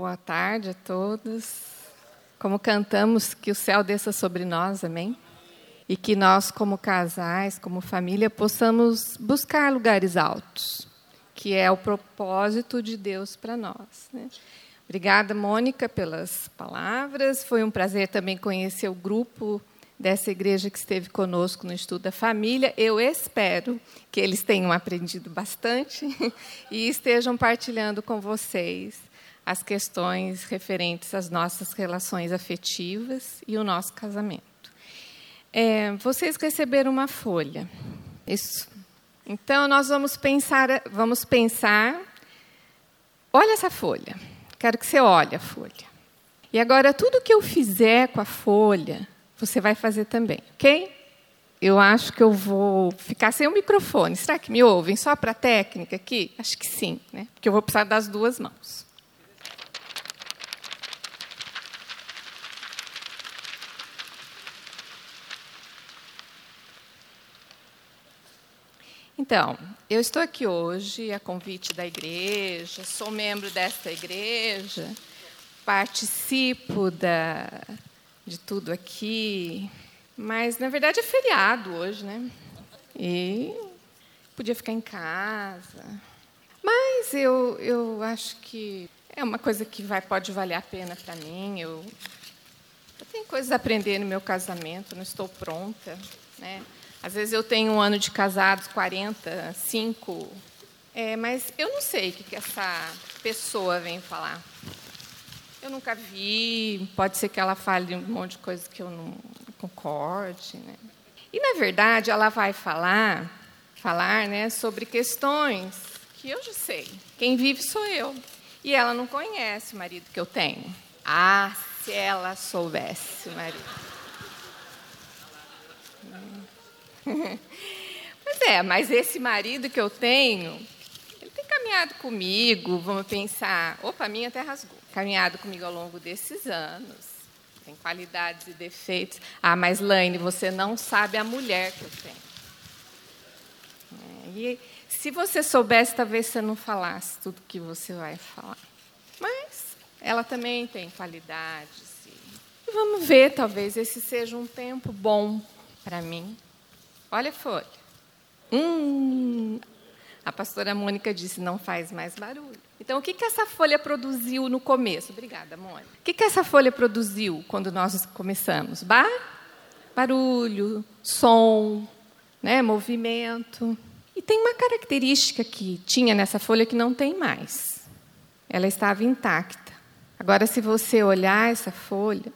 Boa tarde a todos. Como cantamos, que o céu desça sobre nós, amém? E que nós, como casais, como família, possamos buscar lugares altos, que é o propósito de Deus para nós. Né? Obrigada, Mônica, pelas palavras. Foi um prazer também conhecer o grupo dessa igreja que esteve conosco no estudo da família. Eu espero que eles tenham aprendido bastante e estejam partilhando com vocês as questões referentes às nossas relações afetivas e o nosso casamento. É, vocês receberam uma folha. Isso. Então nós vamos pensar, vamos pensar. Olha essa folha. Quero que você olhe a folha. E agora tudo que eu fizer com a folha, você vai fazer também, ok? Eu acho que eu vou ficar sem o microfone. Será que me ouvem só para a técnica aqui? Acho que sim, né? Porque eu vou precisar das duas mãos. Então, eu estou aqui hoje a convite da igreja, sou membro desta igreja, participo da, de tudo aqui, mas na verdade é feriado hoje, né? E podia ficar em casa. Mas eu, eu acho que é uma coisa que vai, pode valer a pena para mim. Eu, eu tenho coisas a aprender no meu casamento, não estou pronta. Né? Às vezes eu tenho um ano de casados, 45, é, mas eu não sei o que, que essa pessoa vem falar. Eu nunca vi, pode ser que ela fale um monte de coisa que eu não concorde. Né? E, na verdade, ela vai falar, falar né, sobre questões que eu já sei. Quem vive sou eu. E ela não conhece o marido que eu tenho. Ah, se ela soubesse marido. Pois é, mas esse marido que eu tenho, ele tem caminhado comigo, vamos pensar, opa, a minha até rasgou caminhado comigo ao longo desses anos. Tem qualidades e defeitos. Ah, mas Laine, você não sabe a mulher que eu tenho. É, e se você soubesse, talvez você não falasse tudo que você vai falar. Mas ela também tem qualidades. E vamos ver, talvez esse seja um tempo bom para mim. Olha a folha. Hum, a pastora Mônica disse: não faz mais barulho. Então, o que, que essa folha produziu no começo? Obrigada, Mônica. O que, que essa folha produziu quando nós começamos? Bar barulho, som, né, movimento. E tem uma característica que tinha nessa folha que não tem mais. Ela estava intacta. Agora, se você olhar essa folha,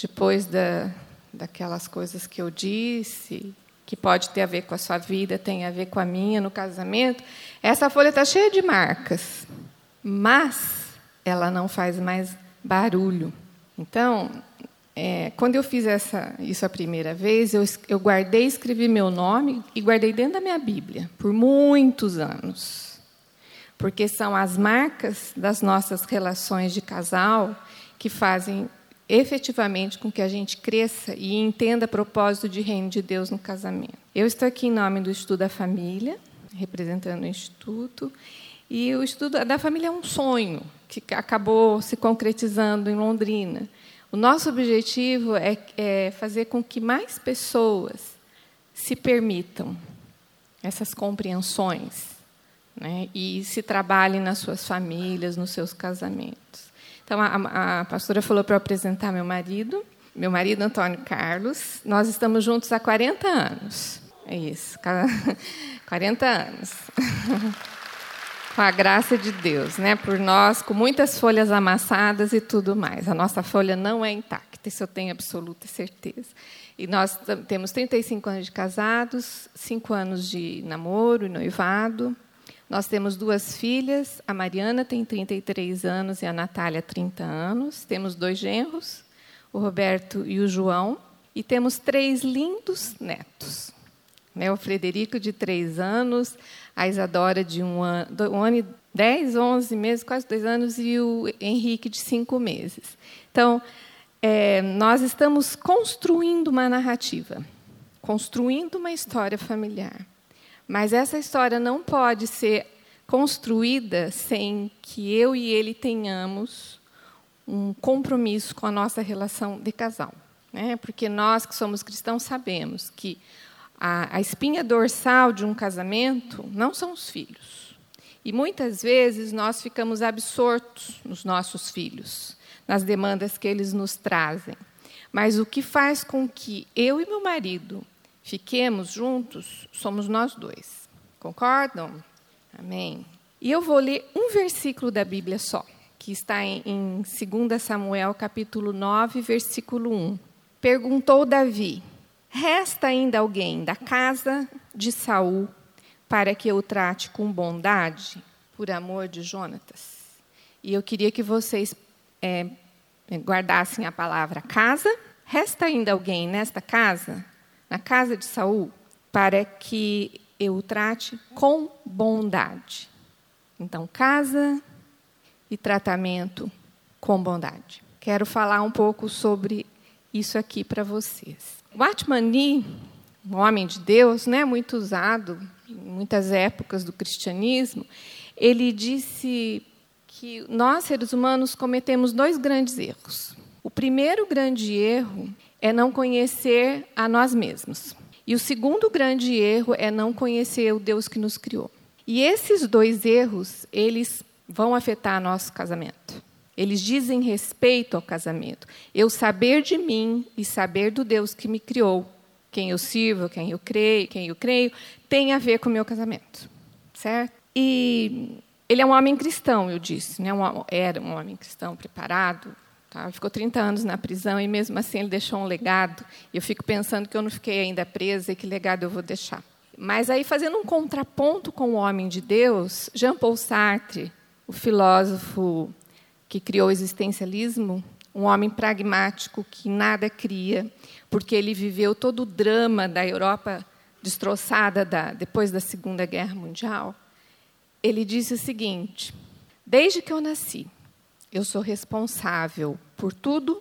depois da, daquelas coisas que eu disse, que pode ter a ver com a sua vida, tem a ver com a minha no casamento, essa folha está cheia de marcas, mas ela não faz mais barulho. Então, é, quando eu fiz essa, isso a primeira vez, eu, eu guardei, escrevi meu nome e guardei dentro da minha Bíblia por muitos anos, porque são as marcas das nossas relações de casal que fazem efetivamente com que a gente cresça e entenda propósito de reino de Deus no casamento. Eu estou aqui em nome do Estudo da Família, representando o Instituto, e o Estudo da Família é um sonho que acabou se concretizando em Londrina. O nosso objetivo é, é fazer com que mais pessoas se permitam essas compreensões né, e se trabalhem nas suas famílias, nos seus casamentos. Então, a, a pastora falou para eu apresentar meu marido, meu marido Antônio Carlos. Nós estamos juntos há 40 anos. É isso, 40 anos. com a graça de Deus, né? Por nós, com muitas folhas amassadas e tudo mais. A nossa folha não é intacta, isso eu tenho absoluta certeza. E nós temos 35 anos de casados, 5 anos de namoro e noivado. Nós temos duas filhas, a Mariana tem 33 anos e a Natália 30 anos. Temos dois genros, o Roberto e o João. E temos três lindos netos. Né, o Frederico, de três anos, a Isadora, de um ano, um ano e dez, onze meses, quase dois anos, e o Henrique, de cinco meses. Então, é, nós estamos construindo uma narrativa, construindo uma história familiar. Mas essa história não pode ser construída sem que eu e ele tenhamos um compromisso com a nossa relação de casal. Né? Porque nós que somos cristãos sabemos que a, a espinha dorsal de um casamento não são os filhos. E muitas vezes nós ficamos absortos nos nossos filhos, nas demandas que eles nos trazem. Mas o que faz com que eu e meu marido fiquemos juntos somos nós dois. Concordam? Amém. E eu vou ler um versículo da Bíblia só, que está em, em 2 Samuel, capítulo 9, versículo 1. Perguntou Davi: Resta ainda alguém da casa de Saul para que eu trate com bondade, por amor de Jonatas? E eu queria que vocês é, guardassem a palavra casa. Resta ainda alguém nesta casa, na casa de Saul, para que eu o trate com bondade. Então, casa e tratamento com bondade. Quero falar um pouco sobre isso aqui para vocês. O Atmani, um homem de Deus, né, muito usado em muitas épocas do cristianismo, ele disse que nós, seres humanos, cometemos dois grandes erros. O primeiro grande erro é não conhecer a nós mesmos. E o segundo grande erro é não conhecer o Deus que nos criou. E esses dois erros, eles vão afetar nosso casamento. Eles dizem respeito ao casamento. Eu saber de mim e saber do Deus que me criou, quem eu sirvo, quem eu creio, quem eu creio, tem a ver com o meu casamento, certo? E ele é um homem cristão, eu disse, né? Um, era um homem cristão preparado. Tá? Ficou 30 anos na prisão e mesmo assim ele deixou um legado. Eu fico pensando que eu não fiquei ainda presa e que legado eu vou deixar. Mas aí fazendo um contraponto com o homem de Deus, Jean Paul Sartre, o filósofo que criou o existencialismo, um homem pragmático que nada cria, porque ele viveu todo o drama da Europa destroçada da, depois da Segunda Guerra Mundial. Ele disse o seguinte: Desde que eu nasci, eu sou responsável por tudo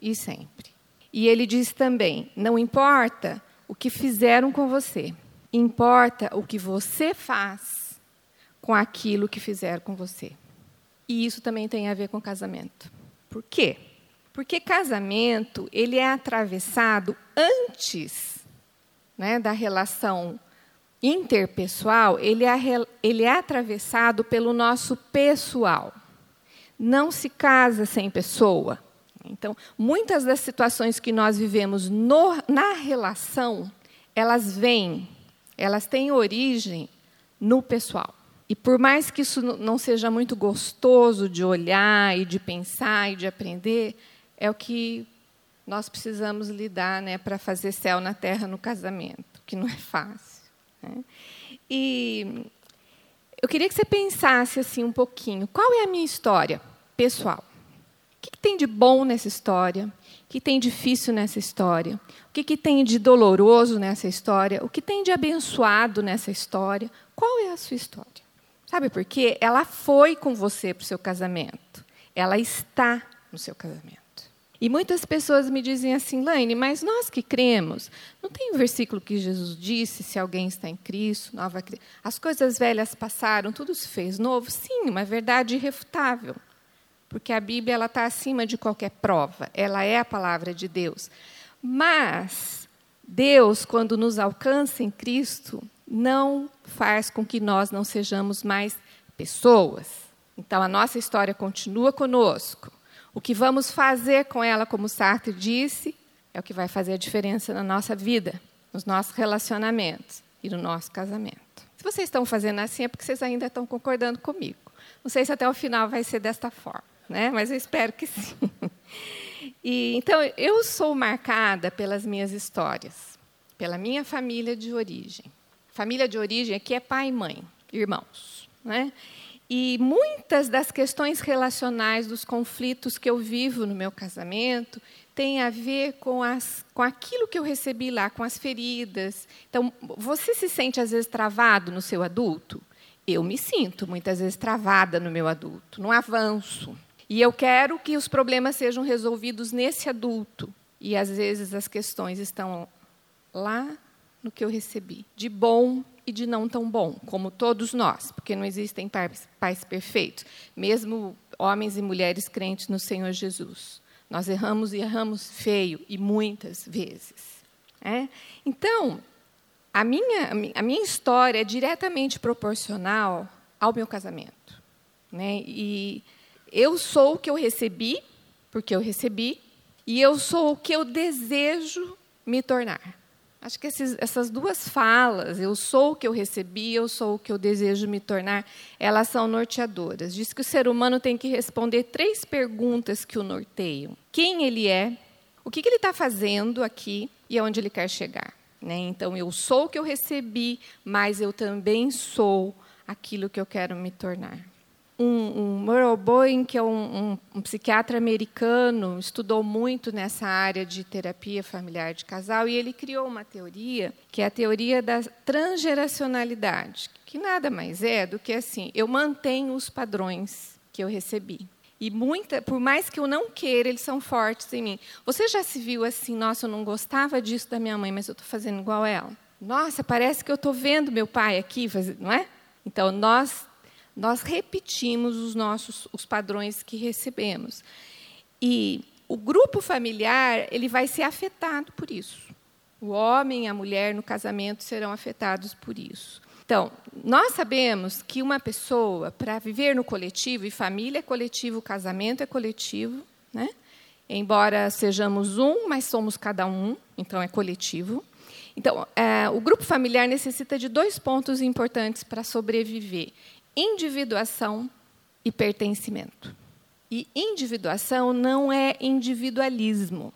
e sempre. E ele diz também: Não importa o que fizeram com você, importa o que você faz com aquilo que fizeram com você. E isso também tem a ver com casamento. Por quê? Porque casamento ele é atravessado antes né, da relação interpessoal, ele é, ele é atravessado pelo nosso pessoal. Não se casa sem pessoa. Então, muitas das situações que nós vivemos no, na relação, elas vêm, elas têm origem no pessoal. E por mais que isso não seja muito gostoso de olhar e de pensar e de aprender, é o que nós precisamos lidar né, para fazer céu na terra no casamento, que não é fácil. Né? E eu queria que você pensasse assim um pouquinho: qual é a minha história pessoal? O que, que tem de bom nessa história? O que tem difícil nessa história? O que, que tem de doloroso nessa história? O que tem de abençoado nessa história? Qual é a sua história? Sabe por quê? Ela foi com você para o seu casamento. Ela está no seu casamento. E muitas pessoas me dizem assim, Laine, mas nós que cremos, não tem um versículo que Jesus disse, se alguém está em Cristo, nova as coisas velhas passaram, tudo se fez novo? Sim, uma verdade irrefutável. Porque a Bíblia ela está acima de qualquer prova, ela é a palavra de Deus. Mas Deus, quando nos alcança em Cristo, não faz com que nós não sejamos mais pessoas. Então, a nossa história continua conosco. O que vamos fazer com ela, como Sartre disse, é o que vai fazer a diferença na nossa vida, nos nossos relacionamentos e no nosso casamento. Se vocês estão fazendo assim, é porque vocês ainda estão concordando comigo. Não sei se até o final vai ser desta forma, né? mas eu espero que sim. E, então, eu sou marcada pelas minhas histórias, pela minha família de origem. Família de origem aqui é pai e mãe, irmãos. Né? E muitas das questões relacionais, dos conflitos que eu vivo no meu casamento, têm a ver com, as, com aquilo que eu recebi lá, com as feridas. Então, você se sente, às vezes, travado no seu adulto? Eu me sinto, muitas vezes, travada no meu adulto, no avanço. E eu quero que os problemas sejam resolvidos nesse adulto. E, às vezes, as questões estão lá no que eu recebi, de bom e de não tão bom, como todos nós, porque não existem pais, pais perfeitos. Mesmo homens e mulheres crentes no Senhor Jesus. Nós erramos e erramos feio e muitas vezes. É? Então, a minha, a minha história é diretamente proporcional ao meu casamento. Né? E eu sou o que eu recebi, porque eu recebi, e eu sou o que eu desejo me tornar. Acho que esses, essas duas falas, eu sou o que eu recebi, eu sou o que eu desejo me tornar, elas são norteadoras. Diz que o ser humano tem que responder três perguntas que o norteiam: quem ele é, o que, que ele está fazendo aqui e aonde ele quer chegar. Né? Então, eu sou o que eu recebi, mas eu também sou aquilo que eu quero me tornar um, um Murrow Boeing, que é um, um, um, psiquiatra americano, estudou muito nessa área de terapia familiar de casal e ele criou uma teoria que é a teoria da transgeracionalidade, que nada mais é do que assim: eu mantenho os padrões que eu recebi. E muita, por mais que eu não queira, eles são fortes em mim. Você já se viu assim, nossa, eu não gostava disso da minha mãe, mas eu estou fazendo igual ela? Nossa, parece que eu estou vendo meu pai aqui, não é? Então, nós nós repetimos os nossos os padrões que recebemos. E o grupo familiar ele vai ser afetado por isso. O homem e a mulher no casamento serão afetados por isso. Então, nós sabemos que uma pessoa, para viver no coletivo, e família é coletivo, casamento é coletivo, né? embora sejamos um, mas somos cada um, então é coletivo. Então, é, o grupo familiar necessita de dois pontos importantes para sobreviver: individuação e pertencimento. E individuação não é individualismo.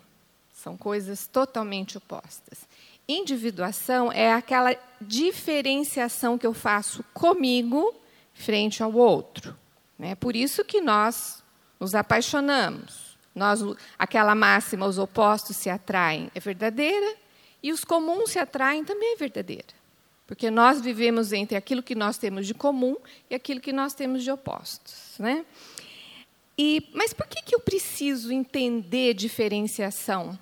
São coisas totalmente opostas. Individuação é aquela diferenciação que eu faço comigo frente ao outro. É por isso que nós nos apaixonamos. Nós, aquela máxima, os opostos se atraem, é verdadeira, e os comuns se atraem também é verdadeira. Porque nós vivemos entre aquilo que nós temos de comum e aquilo que nós temos de opostos. Né? E, mas por que, que eu preciso entender diferenciação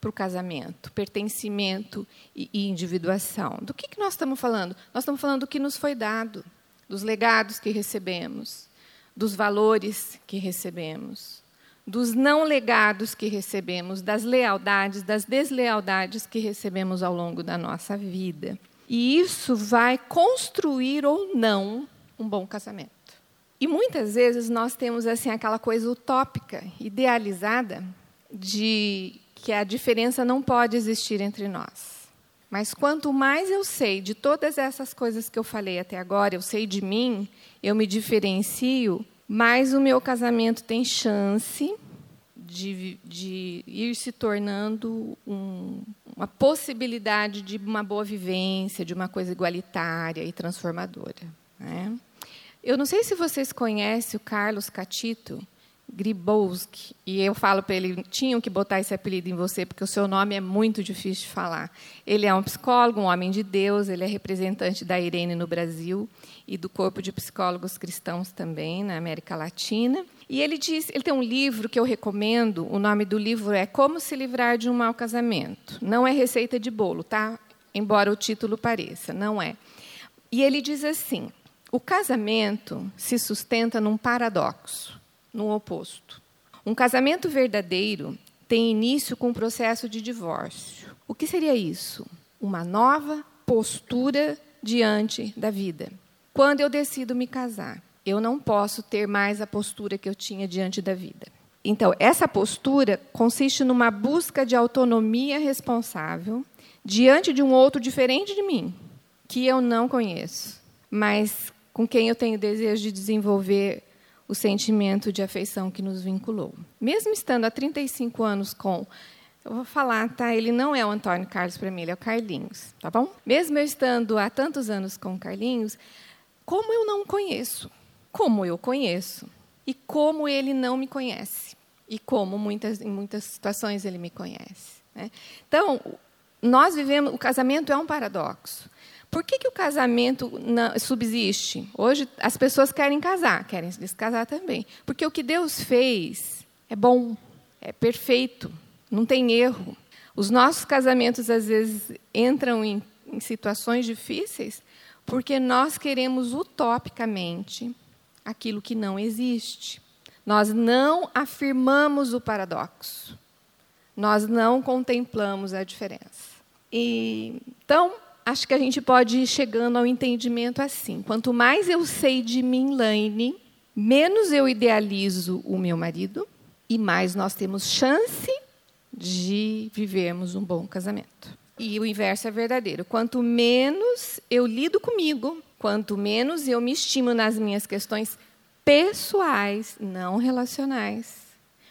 para o casamento, pertencimento e, e individuação? Do que, que nós estamos falando? Nós estamos falando do que nos foi dado, dos legados que recebemos, dos valores que recebemos, dos não legados que recebemos, das lealdades, das deslealdades que recebemos ao longo da nossa vida. E isso vai construir ou não um bom casamento. E muitas vezes nós temos assim aquela coisa utópica, idealizada, de que a diferença não pode existir entre nós. Mas quanto mais eu sei de todas essas coisas que eu falei até agora, eu sei de mim, eu me diferencio, mais o meu casamento tem chance de, de ir se tornando um, uma possibilidade de uma boa vivência, de uma coisa igualitária e transformadora. Né? Eu não sei se vocês conhecem o Carlos Catito Gribowski, e eu falo para ele, tinham que botar esse apelido em você, porque o seu nome é muito difícil de falar. Ele é um psicólogo, um homem de Deus, ele é representante da Irene no Brasil e do corpo de psicólogos cristãos também na América Latina. E ele diz, ele tem um livro que eu recomendo, o nome do livro é Como se livrar de um mau casamento. Não é receita de bolo, tá? Embora o título pareça, não é. E ele diz assim: o casamento se sustenta num paradoxo, num oposto. Um casamento verdadeiro tem início com o processo de divórcio. O que seria isso? Uma nova postura diante da vida. Quando eu decido me casar, eu não posso ter mais a postura que eu tinha diante da vida. Então, essa postura consiste numa busca de autonomia responsável diante de um outro diferente de mim, que eu não conheço, mas com quem eu tenho desejo de desenvolver o sentimento de afeição que nos vinculou. Mesmo estando há 35 anos com eu vou falar, tá? Ele não é o Antônio Carlos para mim, ele é o Carlinhos, tá bom? Mesmo eu estando há tantos anos com o Carlinhos, como eu não conheço como eu conheço e como ele não me conhece e como muitas, em muitas situações ele me conhece. Né? Então, nós vivemos, o casamento é um paradoxo. Por que, que o casamento não, subsiste? Hoje as pessoas querem casar, querem se descasar também. Porque o que Deus fez é bom, é perfeito, não tem erro. Os nossos casamentos, às vezes, entram em, em situações difíceis porque nós queremos utopicamente aquilo que não existe. Nós não afirmamos o paradoxo. Nós não contemplamos a diferença. E, então, acho que a gente pode ir chegando ao entendimento assim. Quanto mais eu sei de mim, Laine, menos eu idealizo o meu marido e mais nós temos chance de vivermos um bom casamento. E o inverso é verdadeiro. Quanto menos eu lido comigo, quanto menos eu me estimo nas minhas questões pessoais, não relacionais,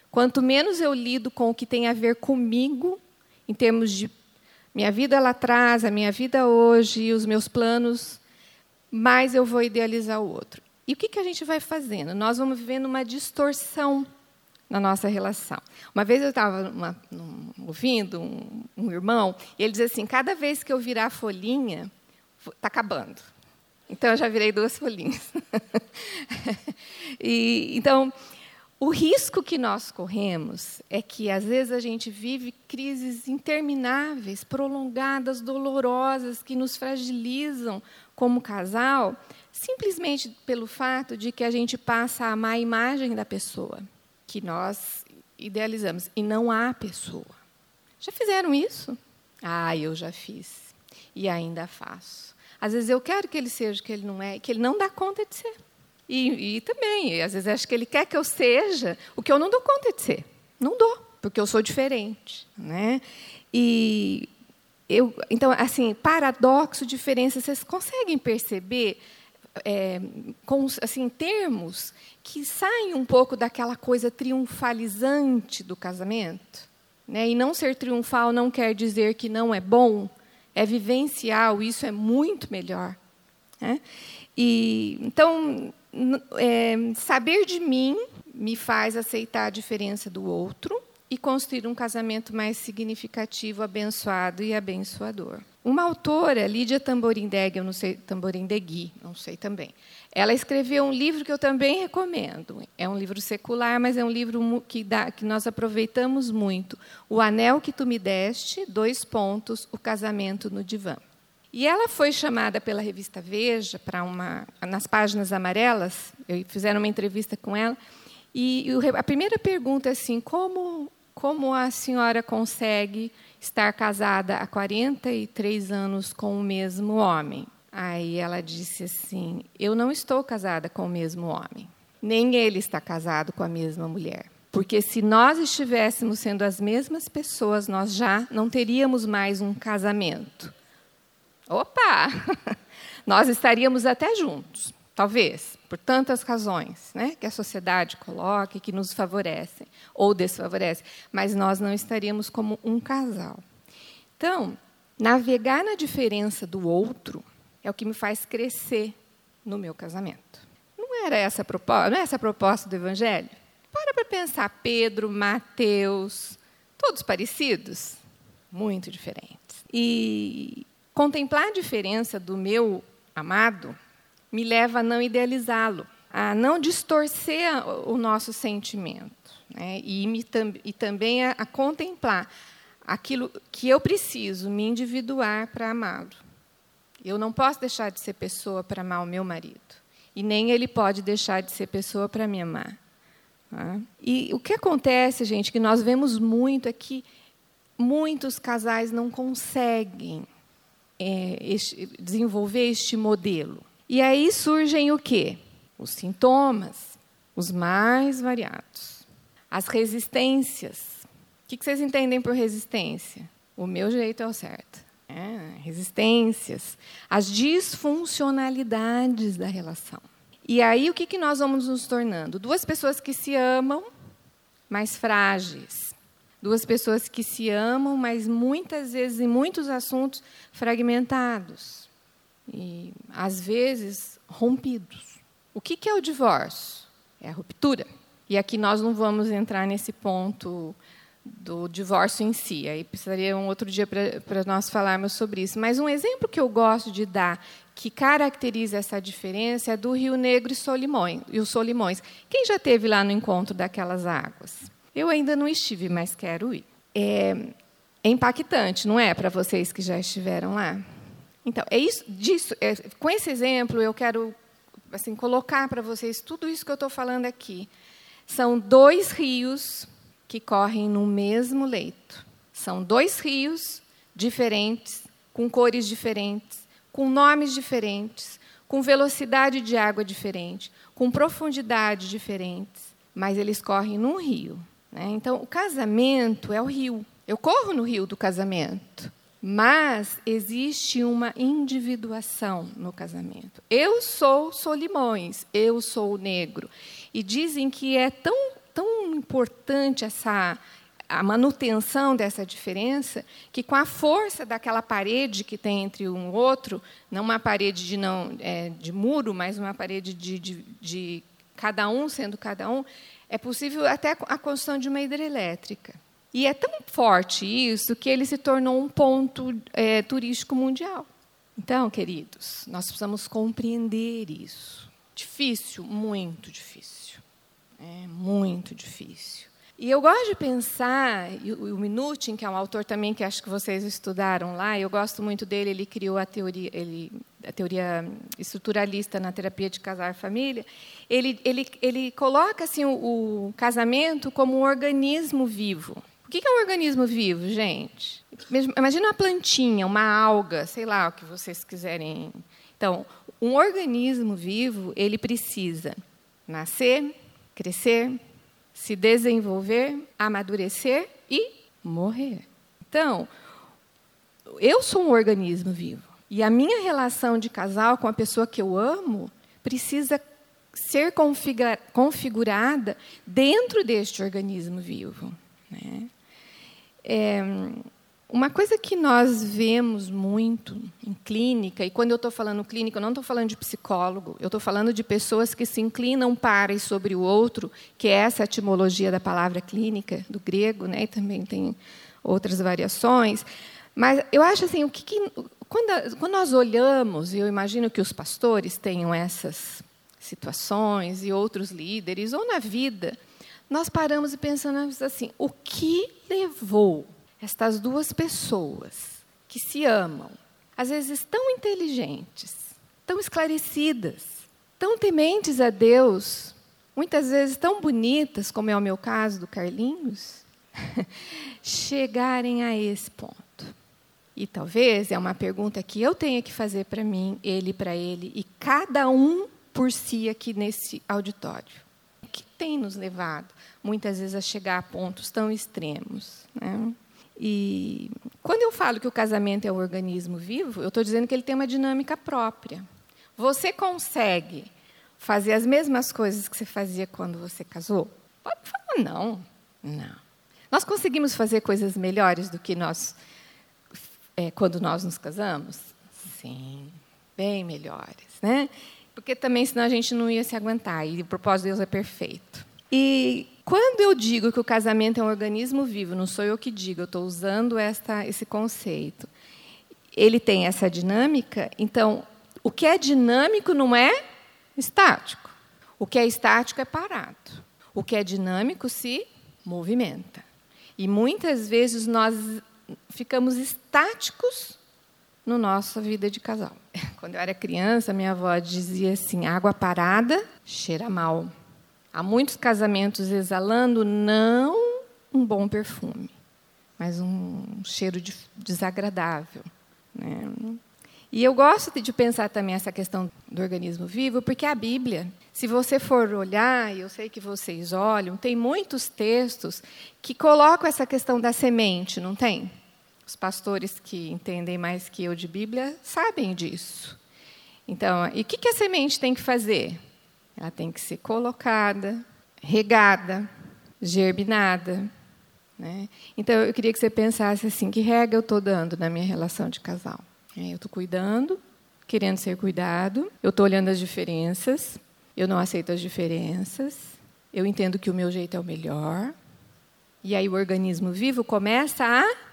quanto menos eu lido com o que tem a ver comigo, em termos de minha vida lá atrás, a minha vida hoje, os meus planos, mais eu vou idealizar o outro. E o que, que a gente vai fazendo? Nós vamos vivendo uma distorção na nossa relação. Uma vez eu estava ouvindo um, um, irmão, e ele dizia assim: cada vez que eu virar folhinha, está acabando. Então eu já virei duas folhinhas. e, então, o risco que nós corremos é que, às vezes, a gente vive crises intermináveis, prolongadas, dolorosas, que nos fragilizam como casal, simplesmente pelo fato de que a gente passa a amar a imagem da pessoa que nós idealizamos, e não há pessoa. Já fizeram isso? Ah, eu já fiz. E ainda faço. Às vezes eu quero que ele seja o que ele não é, que ele não dá conta de ser. E, e também, às vezes acho que ele quer que eu seja o que eu não dou conta de ser. Não dou, porque eu sou diferente, né? E eu, então, assim, paradoxo, diferença, vocês conseguem perceber é, com assim termos que saem um pouco daquela coisa triunfalizante do casamento, né? E não ser triunfal não quer dizer que não é bom, é vivencial. Isso é muito melhor. Né? E então é, saber de mim me faz aceitar a diferença do outro e construir um casamento mais significativo, abençoado e abençoador. Uma autora, Lídia Tamborindegui, eu não sei, Tamborindegui, não sei também. Ela escreveu um livro que eu também recomendo. É um livro secular, mas é um livro que, dá, que nós aproveitamos muito. O Anel que tu me deste, dois pontos, o casamento no divã. E ela foi chamada pela revista Veja para uma nas páginas amarelas. Eu fizeram uma entrevista com ela e a primeira pergunta é assim: como como a senhora consegue estar casada há 43 anos com o mesmo homem? Aí ela disse assim: Eu não estou casada com o mesmo homem, nem ele está casado com a mesma mulher. Porque se nós estivéssemos sendo as mesmas pessoas, nós já não teríamos mais um casamento. Opa! Nós estaríamos até juntos, talvez, por tantas razões né, que a sociedade coloca que nos favorecem ou desfavorecem, mas nós não estaríamos como um casal. Então, navegar na diferença do outro é o que me faz crescer no meu casamento. Não era essa a proposta, não é essa a proposta do Evangelho? Para para pensar, Pedro, Mateus, todos parecidos, muito diferentes. E Contemplar a diferença do meu amado me leva a não idealizá-lo, a não distorcer o nosso sentimento, né? e, me, e, também a, a, contemplar aquilo que eu preciso me individuar para amá-lo. Eu não posso deixar de ser pessoa para amar o meu marido, e nem ele pode deixar de ser pessoa para me amar. Tá? E o que acontece, gente, que nós vemos muito é que muitos casais não conseguem é, este, desenvolver este modelo. E aí surgem o quê? Os sintomas, os mais variados. As resistências. O que vocês entendem por resistência? O meu jeito é o certo. É, resistências. As disfuncionalidades da relação. E aí o que, que nós vamos nos tornando? Duas pessoas que se amam, mais frágeis Duas pessoas que se amam, mas muitas vezes em muitos assuntos fragmentados e às vezes rompidos. O que é o divórcio? É a ruptura. E aqui nós não vamos entrar nesse ponto do divórcio em si. Aí precisaria um outro dia para nós falarmos sobre isso. Mas um exemplo que eu gosto de dar que caracteriza essa diferença é do Rio Negro e, Solimões, e os Solimões. Quem já teve lá no encontro daquelas águas? Eu ainda não estive, mas quero ir. É, é impactante, não é, para vocês que já estiveram lá? Então, é isso, disso, é, com esse exemplo, eu quero assim, colocar para vocês tudo isso que eu estou falando aqui. são dois rios que correm no mesmo leito. São dois rios diferentes, com cores diferentes, com nomes diferentes, com velocidade de água diferente, com profundidade diferentes, mas eles correm num rio. Né? Então, o casamento é o rio. Eu corro no rio do casamento, mas existe uma individuação no casamento. Eu sou Solimões, eu sou negro. E dizem que é tão, tão importante essa a manutenção dessa diferença, que com a força daquela parede que tem entre um e outro, não uma parede de, não, é, de muro, mas uma parede de, de, de cada um sendo cada um, é possível até a construção de uma hidrelétrica. E é tão forte isso que ele se tornou um ponto é, turístico mundial. Então, queridos, nós precisamos compreender isso. Difícil, muito difícil. É muito difícil. E eu gosto de pensar, e o Minutin, que é um autor também que acho que vocês estudaram lá, eu gosto muito dele, ele criou a teoria, ele, a teoria estruturalista na terapia de casar família. Ele, ele, ele coloca assim, o, o casamento como um organismo vivo. Que é um organismo vivo, gente? Imagina uma plantinha, uma alga, sei lá o que vocês quiserem. Então, um organismo vivo, ele precisa nascer, crescer, se desenvolver, amadurecer e morrer. Então, eu sou um organismo vivo. E a minha relação de casal com a pessoa que eu amo precisa ser configurada dentro deste organismo vivo. Né? É, uma coisa que nós vemos muito em clínica, e quando eu estou falando clínica, eu não estou falando de psicólogo, eu estou falando de pessoas que se inclinam para e sobre o outro, que é essa etimologia da palavra clínica, do grego, né, e também tem outras variações. Mas eu acho assim, o que, que quando, quando nós olhamos, e eu imagino que os pastores tenham essas situações, e outros líderes, ou na vida, nós paramos e pensamos assim: o que levou estas duas pessoas que se amam, às vezes tão inteligentes, tão esclarecidas, tão tementes a Deus, muitas vezes tão bonitas, como é o meu caso do Carlinhos, chegarem a esse ponto. E talvez é uma pergunta que eu tenha que fazer para mim, ele para ele, e cada um por si aqui nesse auditório. Tem nos levado, muitas vezes, a chegar a pontos tão extremos? Né? E quando eu falo que o casamento é um organismo vivo, eu estou dizendo que ele tem uma dinâmica própria. Você consegue fazer as mesmas coisas que você fazia quando você casou? Pode falar não. Não. Nós conseguimos fazer coisas melhores do que nós é, quando nós nos casamos? Sim, bem melhores, né? Porque também senão a gente não ia se aguentar. E o propósito de Deus é perfeito. E quando eu digo que o casamento é um organismo vivo, não sou eu que digo, eu estou usando esta, esse conceito. Ele tem essa dinâmica, então, o que é dinâmico não é estático. O que é estático é parado. O que é dinâmico se movimenta. E muitas vezes nós ficamos estáticos no nossa vida de casal. Quando eu era criança, minha avó dizia assim: água parada cheira mal. Há muitos casamentos exalando não um bom perfume, mas um cheiro de, desagradável. Né? E eu gosto de pensar também essa questão do organismo vivo, porque a Bíblia, se você for olhar, e eu sei que vocês olham, tem muitos textos que colocam essa questão da semente, não tem? Os pastores que entendem mais que eu de Bíblia sabem disso. Então, e o que a semente tem que fazer? Ela tem que ser colocada, regada, germinada. Né? Então, eu queria que você pensasse assim: que rega eu estou dando na minha relação de casal? É, eu estou cuidando, querendo ser cuidado, eu estou olhando as diferenças, eu não aceito as diferenças, eu entendo que o meu jeito é o melhor. E aí o organismo vivo começa a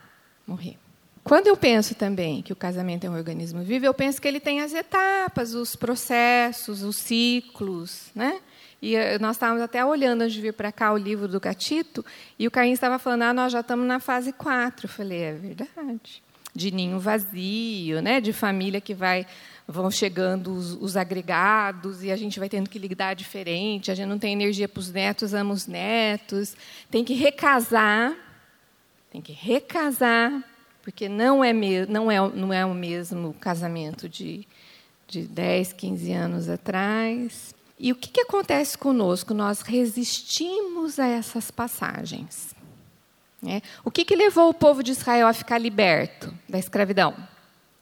morrer. Quando eu penso também que o casamento é um organismo vivo, eu penso que ele tem as etapas, os processos, os ciclos, né? E eh, nós estávamos até olhando antes de vir para cá o livro do Catito, e o Carlinhos estava falando, ah, nós já estamos na fase 4. Eu falei, é verdade. De ninho vazio, né? de família que vai, vão chegando os, os, agregados e a gente vai tendo que lidar diferente, a gente não tem energia para os netos, ama os netos, tem que recasar, tem que recasar, porque não é, não é, não é o mesmo casamento de, de 10, 15 anos atrás. E o que, que acontece conosco? Nós resistimos a essas passagens. Né? O que, que levou o povo de Israel a ficar liberto da escravidão?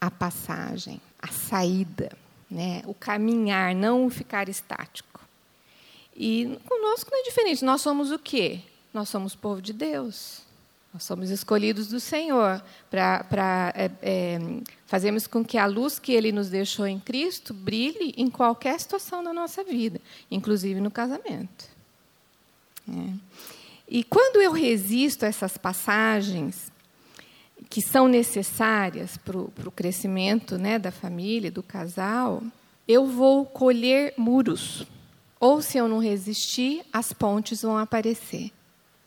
A passagem, a saída, né? o caminhar, não o ficar estático. E conosco não é diferente. Nós somos o quê? Nós somos povo de Deus. Nós somos escolhidos do Senhor para é, é, fazermos com que a luz que Ele nos deixou em Cristo brilhe em qualquer situação da nossa vida, inclusive no casamento. É. E quando eu resisto a essas passagens que são necessárias para o crescimento né, da família, do casal, eu vou colher muros. Ou, se eu não resistir, as pontes vão aparecer.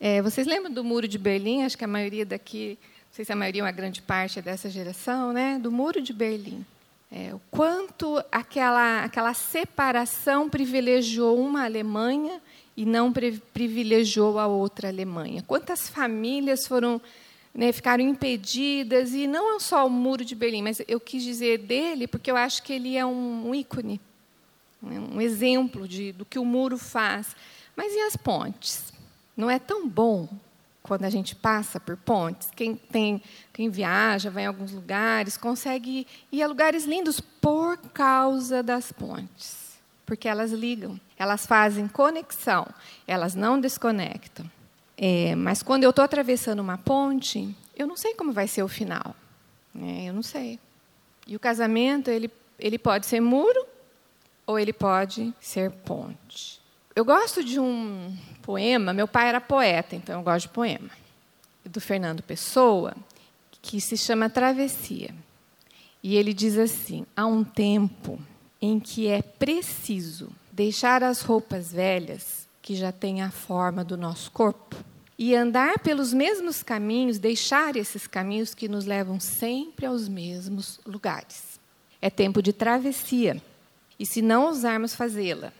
É, vocês lembram do Muro de Berlim? Acho que a maioria daqui, não sei se a maioria, uma grande parte é dessa geração, né? do Muro de Berlim. É, o quanto aquela, aquela separação privilegiou uma Alemanha e não privilegiou a outra Alemanha. Quantas famílias foram né, ficaram impedidas e não é só o muro de Berlim, mas eu quis dizer dele porque eu acho que ele é um, um ícone, né, um exemplo de, do que o muro faz. Mas e as pontes? Não é tão bom quando a gente passa por pontes. Quem tem, quem viaja, vai em alguns lugares, consegue ir a lugares lindos por causa das pontes, porque elas ligam, elas fazem conexão, elas não desconectam. É, mas quando eu estou atravessando uma ponte, eu não sei como vai ser o final. Né? Eu não sei. E o casamento ele, ele pode ser muro ou ele pode ser ponte. Eu gosto de um poema, meu pai era poeta, então eu gosto de poema, do Fernando Pessoa, que se chama Travessia. E ele diz assim: há um tempo em que é preciso deixar as roupas velhas que já têm a forma do nosso corpo e andar pelos mesmos caminhos, deixar esses caminhos que nos levam sempre aos mesmos lugares. É tempo de travessia. E se não ousarmos fazê-la,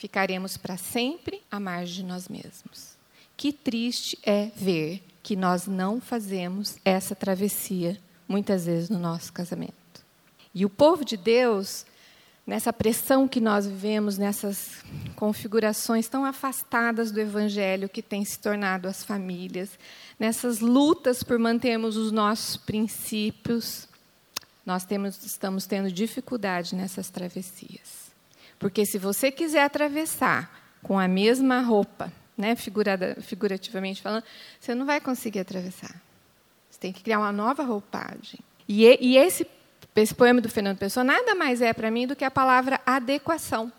ficaremos para sempre à margem de nós mesmos. Que triste é ver que nós não fazemos essa travessia, muitas vezes, no nosso casamento. E o povo de Deus, nessa pressão que nós vivemos, nessas configurações tão afastadas do Evangelho que tem se tornado as famílias, nessas lutas por mantermos os nossos princípios, nós temos, estamos tendo dificuldade nessas travessias. Porque se você quiser atravessar com a mesma roupa, né, figurada, figurativamente falando, você não vai conseguir atravessar. Você tem que criar uma nova roupagem. E, e esse, esse poema do Fernando Pessoa nada mais é para mim do que a palavra adequação.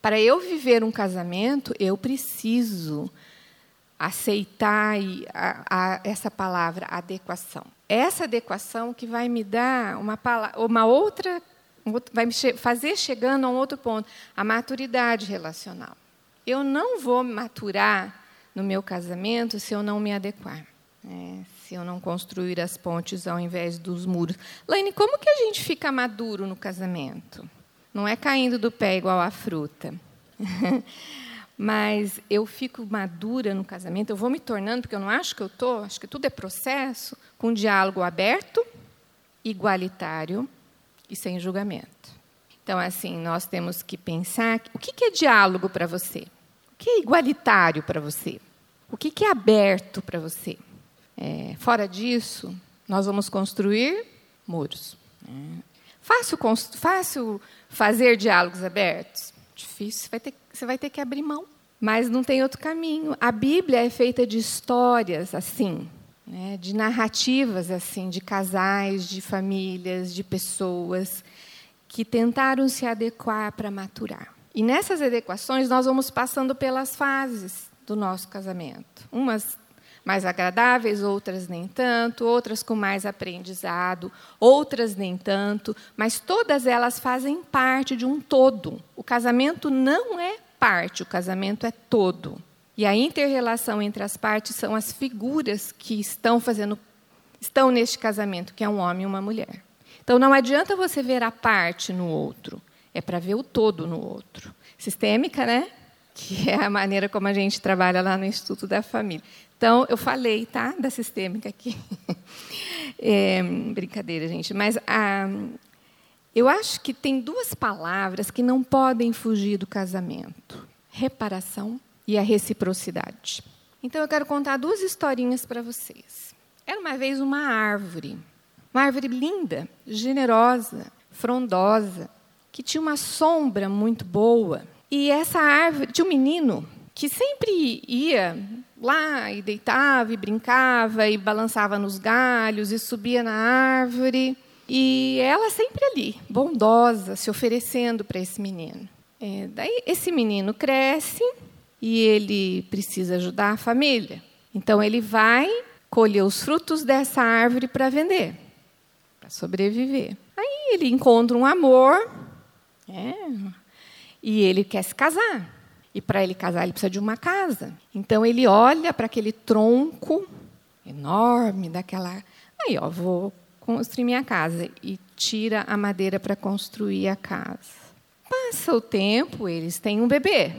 Para eu viver um casamento, eu preciso aceitar a, a, essa palavra adequação. Essa adequação que vai me dar uma, uma outra vai me fazer chegando a um outro ponto, a maturidade relacional. Eu não vou maturar no meu casamento se eu não me adequar, né? se eu não construir as pontes ao invés dos muros. Laine, como que a gente fica maduro no casamento? Não é caindo do pé igual a fruta. Mas eu fico madura no casamento, eu vou me tornando, porque eu não acho que eu estou, acho que tudo é processo, com um diálogo aberto, igualitário, e sem julgamento. Então, assim, nós temos que pensar o que é diálogo para você? O que é igualitário para você? O que é aberto para você? É, fora disso, nós vamos construir muros. É. Fácil, fácil fazer diálogos abertos? Difícil, vai, ter, você vai ter que abrir mão. Mas não tem outro caminho. A Bíblia é feita de histórias assim né, de narrativas assim, de casais, de famílias, de pessoas que tentaram se adequar para maturar. E nessas adequações nós vamos passando pelas fases do nosso casamento. Umas mais agradáveis, outras nem tanto, outras com mais aprendizado, outras nem tanto, mas todas elas fazem parte de um todo. O casamento não é parte, o casamento é todo. E a interrelação entre as partes são as figuras que estão fazendo estão neste casamento, que é um homem e uma mulher. Então não adianta você ver a parte no outro, é para ver o todo no outro. Sistêmica, né? Que é a maneira como a gente trabalha lá no Instituto da Família. Então, eu falei, tá? Da sistêmica aqui. É, brincadeira, gente. Mas ah, eu acho que tem duas palavras que não podem fugir do casamento: reparação e a reciprocidade. Então, eu quero contar duas historinhas para vocês. Era uma vez uma árvore, uma árvore linda, generosa, frondosa, que tinha uma sombra muito boa. E essa árvore tinha um menino que sempre ia lá e deitava e brincava e balançava nos galhos e subia na árvore. E ela sempre ali, bondosa, se oferecendo para esse menino. É, daí esse menino cresce e ele precisa ajudar a família. Então ele vai colher os frutos dessa árvore para vender, para sobreviver. Aí ele encontra um amor, é, e ele quer se casar. E para ele casar, ele precisa de uma casa. Então ele olha para aquele tronco enorme daquela. Aí, ó, vou construir minha casa. E tira a madeira para construir a casa. Passa o tempo, eles têm um bebê.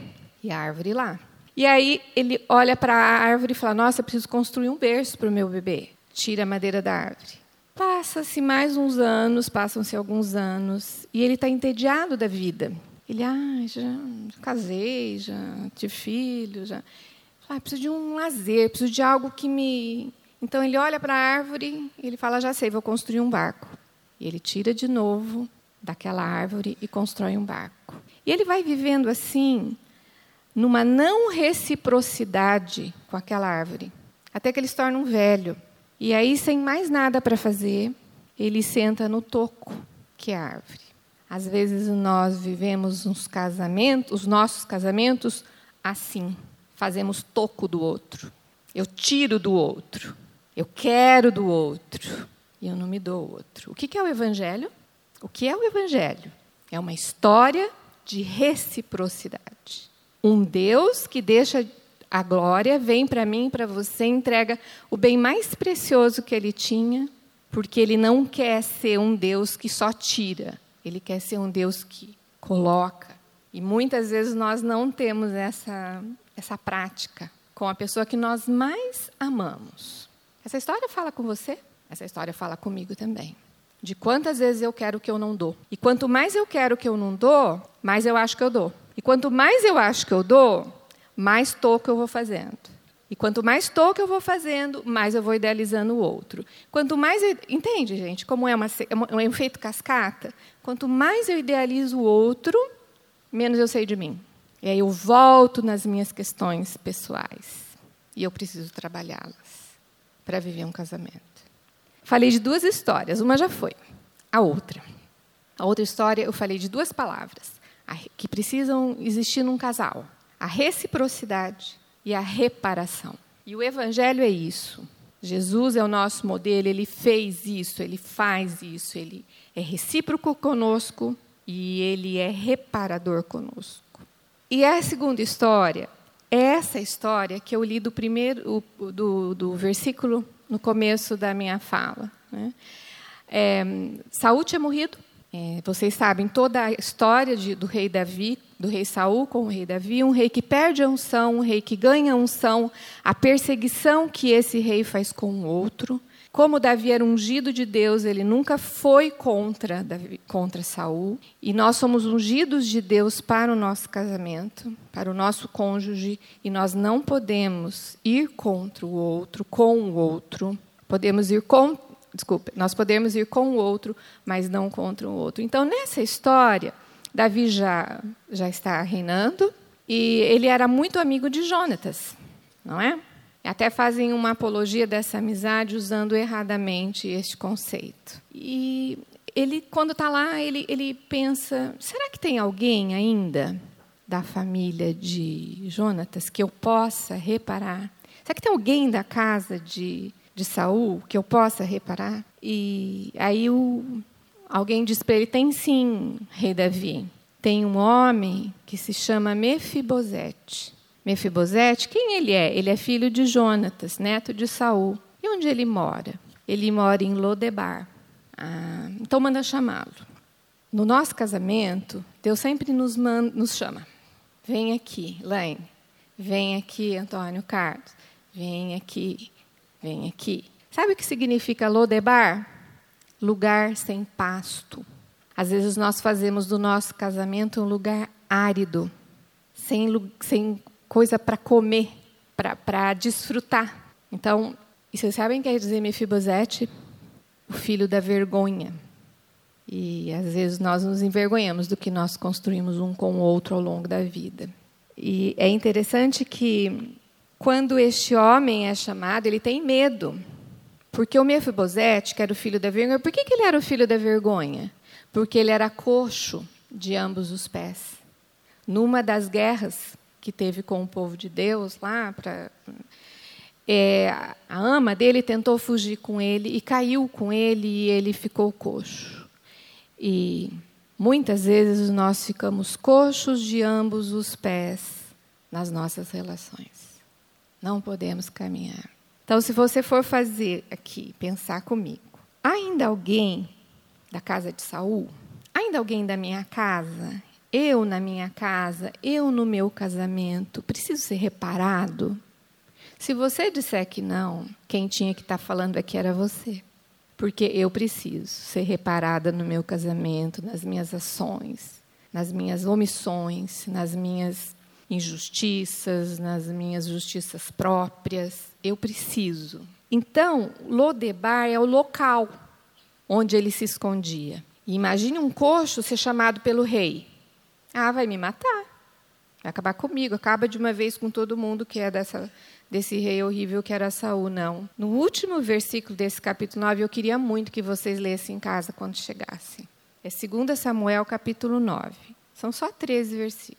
E a árvore lá. E aí ele olha para a árvore e fala: Nossa, preciso construir um berço para o meu bebê. Tira a madeira da árvore. Passa-se mais uns anos, passam-se alguns anos, e ele está entediado da vida. Ele, ah, já casei, já tive filho, já. Ah, preciso de um lazer, preciso de algo que me. Então ele olha para a árvore e ele fala: já sei, vou construir um barco. E ele tira de novo daquela árvore e constrói um barco. E ele vai vivendo assim, numa não reciprocidade com aquela árvore, até que ele se torna um velho. E aí, sem mais nada para fazer, ele senta no toco, que é a árvore. Às vezes nós vivemos uns casamentos, os nossos casamentos assim, fazemos toco do outro. Eu tiro do outro. Eu quero do outro e eu não me dou outro. O que é o evangelho? O que é o evangelho? É uma história de reciprocidade. Um Deus que deixa a glória, vem para mim para você, entrega o bem mais precioso que ele tinha, porque ele não quer ser um Deus que só tira, ele quer ser um Deus que coloca. E muitas vezes nós não temos essa, essa prática com a pessoa que nós mais amamos. Essa história fala com você? Essa história fala comigo também. De quantas vezes eu quero que eu não dou. E quanto mais eu quero que eu não dou, mais eu acho que eu dou. E quanto mais eu acho que eu dou, mais toco eu vou fazendo. E quanto mais toque eu vou fazendo, mais eu vou idealizando o outro. Quanto mais eu, entende, gente, como é, uma, é um efeito cascata? Quanto mais eu idealizo o outro, menos eu sei de mim. E aí eu volto nas minhas questões pessoais. E eu preciso trabalhá-las para viver um casamento. Falei de duas histórias, uma já foi. A outra. A outra história eu falei de duas palavras que precisam existir num casal: a reciprocidade e a reparação. E o Evangelho é isso. Jesus é o nosso modelo, ele fez isso, ele faz isso, ele é recíproco conosco e ele é reparador conosco. E a segunda história, é essa história que eu li do primeiro do, do versículo no começo da minha fala. Né? É, Saúl tinha morrido, é, vocês sabem toda a história de, do rei Davi, do rei Saul com o rei Davi, um rei que perde a unção, um rei que ganha a unção, a perseguição que esse rei faz com o outro. Como Davi era ungido de Deus, ele nunca foi contra Davi, contra Saul, e nós somos ungidos de Deus para o nosso casamento, para o nosso cônjuge, e nós não podemos ir contra o outro, com o outro. Podemos ir contra desculpe, nós podemos ir com o outro, mas não contra o outro. Então, nessa história, Davi já, já está reinando e ele era muito amigo de Jonatas, não é? Até fazem uma apologia dessa amizade usando erradamente este conceito. E ele, quando está lá, ele, ele pensa: será que tem alguém ainda da família de Jonatas que eu possa reparar? Será que tem alguém da casa de de Saul que eu possa reparar? E aí o, alguém diz para ele: tem sim, rei Davi. Tem um homem que se chama Mefibosete. Mefibosete, quem ele é? Ele é filho de Jonatas, neto de Saul. E onde ele mora? Ele mora em Lodebar. Ah, então manda chamá-lo. No nosso casamento, Deus sempre nos, manda, nos chama. Vem aqui, Laine. Vem aqui, Antônio Carlos. Vem aqui, vem aqui. Sabe o que significa Lodebar? Lugar sem pasto. Às vezes nós fazemos do nosso casamento um lugar árido, sem, sem coisa para comer, para desfrutar. Então, e vocês sabem o que quer dizer Mefibosete? O filho da vergonha. E às vezes nós nos envergonhamos do que nós construímos um com o outro ao longo da vida. E é interessante que quando este homem é chamado, ele tem medo. Porque o Mefibosete, que era o filho da vergonha, por que, que ele era o filho da vergonha? Porque ele era coxo de ambos os pés. Numa das guerras que teve com o povo de Deus lá, pra, é, a ama dele tentou fugir com ele e caiu com ele e ele ficou coxo. E muitas vezes nós ficamos coxos de ambos os pés nas nossas relações. Não podemos caminhar. Então, se você for fazer aqui, pensar comigo, ainda alguém da casa de Saul? Ainda alguém da minha casa? Eu na minha casa, eu no meu casamento, preciso ser reparado? Se você disser que não, quem tinha que estar falando aqui era você. Porque eu preciso ser reparada no meu casamento, nas minhas ações, nas minhas omissões, nas minhas injustiças, nas minhas justiças próprias. Eu preciso. Então, Lodebar é o local onde ele se escondia. Imagine um coxo ser chamado pelo rei. Ah, vai me matar. Vai acabar comigo. Acaba de uma vez com todo mundo que é dessa, desse rei horrível que era Saul. Não. No último versículo desse capítulo 9, eu queria muito que vocês lessem em casa quando chegassem. É 2 Samuel, capítulo 9. São só 13 versículos.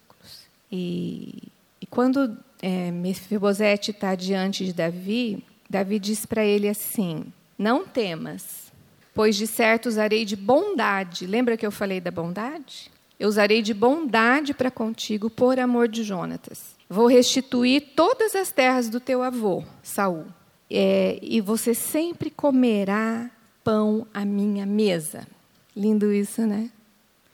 E, e quando é, Mefibosete está diante de Davi, Davi diz para ele assim: Não temas, pois de certo usarei de bondade. Lembra que eu falei da bondade? Eu usarei de bondade para contigo por amor de Jonatas. Vou restituir todas as terras do teu avô, Saul. É, e você sempre comerá pão à minha mesa. Lindo isso, né?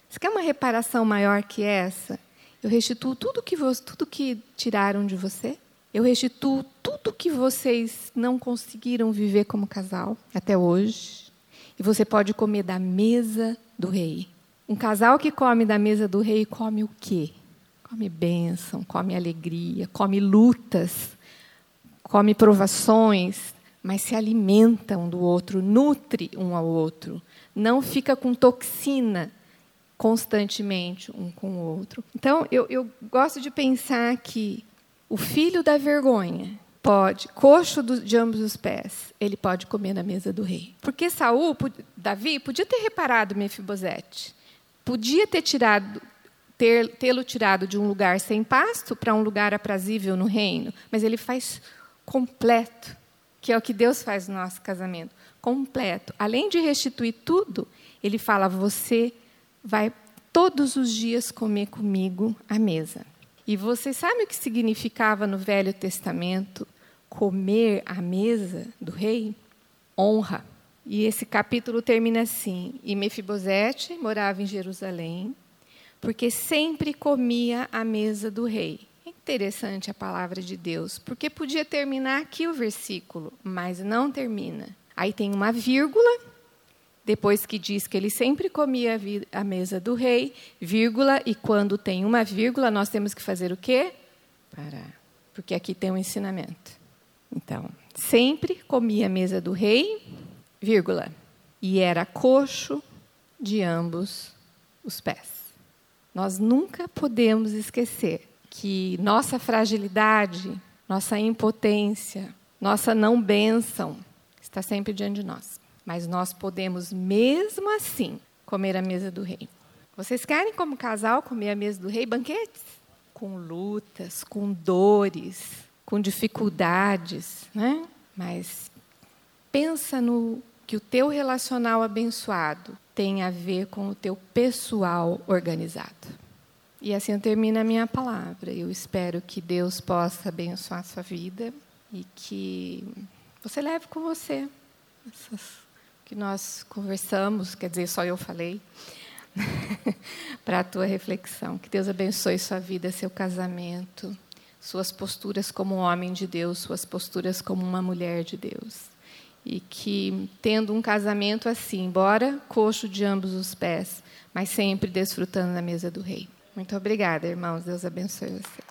Você quer uma reparação maior que essa? Eu restituo tudo que, tudo que tiraram de você. Eu restituo tudo que vocês não conseguiram viver como casal até hoje. E você pode comer da mesa do rei. Um casal que come da mesa do rei come o quê? Come bênção, come alegria, come lutas, come provações, mas se alimenta um do outro, nutre um ao outro. Não fica com toxina constantemente um com o outro. Então, eu, eu gosto de pensar que o filho da vergonha pode, coxo do, de ambos os pés, ele pode comer na mesa do rei. Porque Saul, Davi, podia ter reparado Mefibosete, podia ter tirado tê-lo tirado de um lugar sem pasto para um lugar aprazível no reino, mas ele faz completo, que é o que Deus faz no nosso casamento, completo. Além de restituir tudo, ele fala: você vai todos os dias comer comigo à mesa. E você sabe o que significava no Velho Testamento comer à mesa do rei? Honra. E esse capítulo termina assim: E Mefibosete morava em Jerusalém, porque sempre comia à mesa do rei. É interessante a palavra de Deus, porque podia terminar aqui o versículo, mas não termina. Aí tem uma vírgula depois que diz que ele sempre comia a mesa do rei, vírgula, e quando tem uma vírgula, nós temos que fazer o quê? Parar. Porque aqui tem um ensinamento. Então, sempre comia a mesa do rei, vírgula, e era coxo de ambos os pés. Nós nunca podemos esquecer que nossa fragilidade, nossa impotência, nossa não bênção está sempre diante de nós. Mas nós podemos, mesmo assim, comer a mesa do rei. Vocês querem, como casal, comer a mesa do rei banquetes? Com lutas, com dores, com dificuldades, né? Mas pensa no que o teu relacional abençoado tem a ver com o teu pessoal organizado. E assim eu termino a minha palavra. Eu espero que Deus possa abençoar a sua vida e que você leve com você essas que nós conversamos, quer dizer, só eu falei, para a tua reflexão. Que Deus abençoe sua vida, seu casamento, suas posturas como homem de Deus, suas posturas como uma mulher de Deus. E que, tendo um casamento assim, embora coxo de ambos os pés, mas sempre desfrutando da mesa do rei. Muito obrigada, irmãos. Deus abençoe você.